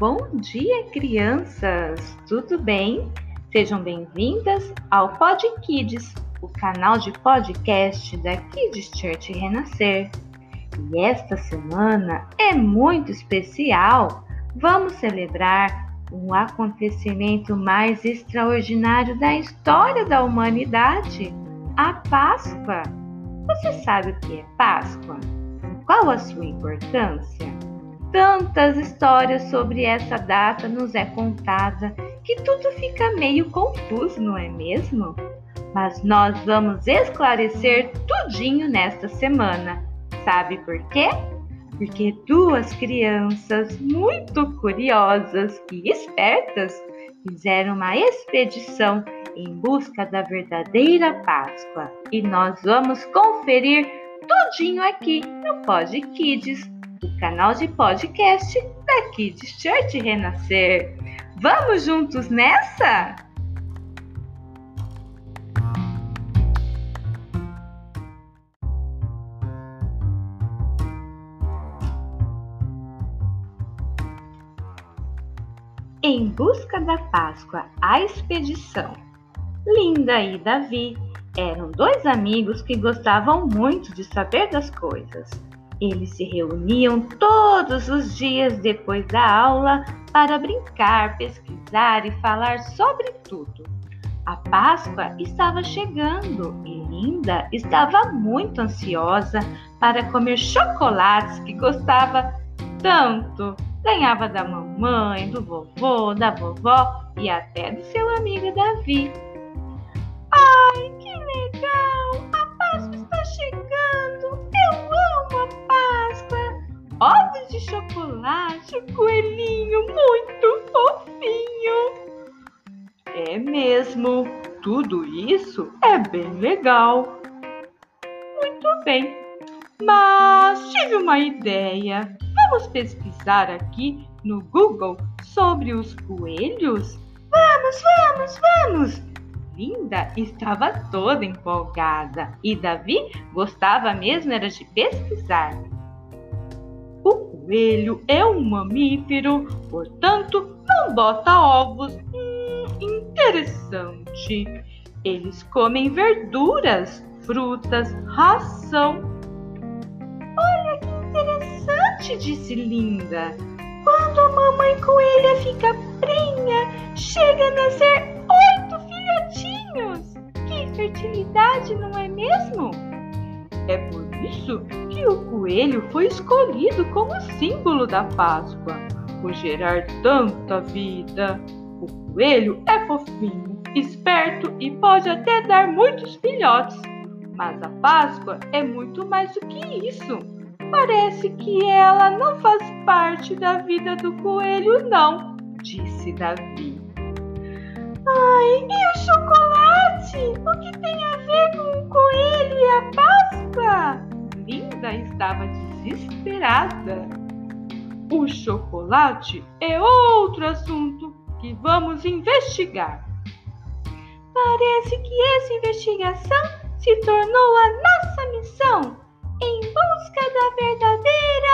Bom dia, crianças! Tudo bem? Sejam bem-vindas ao Pod Kids, o canal de podcast da Kids Church Renascer. E esta semana é muito especial. Vamos celebrar um acontecimento mais extraordinário da história da humanidade, a Páscoa. Você sabe o que é Páscoa? Qual a sua importância? Tantas histórias sobre essa data nos é contada que tudo fica meio confuso, não é mesmo? Mas nós vamos esclarecer tudinho nesta semana. Sabe por quê? Porque duas crianças muito curiosas e espertas fizeram uma expedição em busca da verdadeira Páscoa e nós vamos conferir tudinho aqui no Pod Kids canal de podcast da Kids Church Renascer. Vamos juntos nessa? Em busca da Páscoa, a expedição. Linda e Davi eram dois amigos que gostavam muito de saber das coisas. Eles se reuniam todos os dias depois da aula para brincar, pesquisar e falar sobre tudo. A Páscoa estava chegando e Linda estava muito ansiosa para comer chocolates que gostava tanto. Ganhava da mamãe, do vovô, da vovó e até do seu amigo Davi. Ai, que legal! Coelhinho muito fofinho. É mesmo, tudo isso é bem legal. Muito bem, mas tive uma ideia. Vamos pesquisar aqui no Google sobre os coelhos? Vamos, vamos, vamos! Linda estava toda empolgada e Davi gostava mesmo era de pesquisar coelho é um mamífero, portanto, não bota ovos. Hum, interessante. Eles comem verduras, frutas, ração. Olha que interessante, disse Linda. Quando a mamãe coelha fica prenha, chega a nascer oito filhotinhos. Que fertilidade, não é mesmo? É por isso que o coelho foi escolhido como símbolo da Páscoa, por gerar tanta vida. O coelho é fofinho, esperto e pode até dar muitos filhotes. Mas a Páscoa é muito mais do que isso. Parece que ela não faz parte da vida do coelho, não, disse Davi. Ai, e o chocolate? Estava desesperada. O chocolate é outro assunto que vamos investigar. Parece que essa investigação se tornou a nossa missão em busca da verdadeira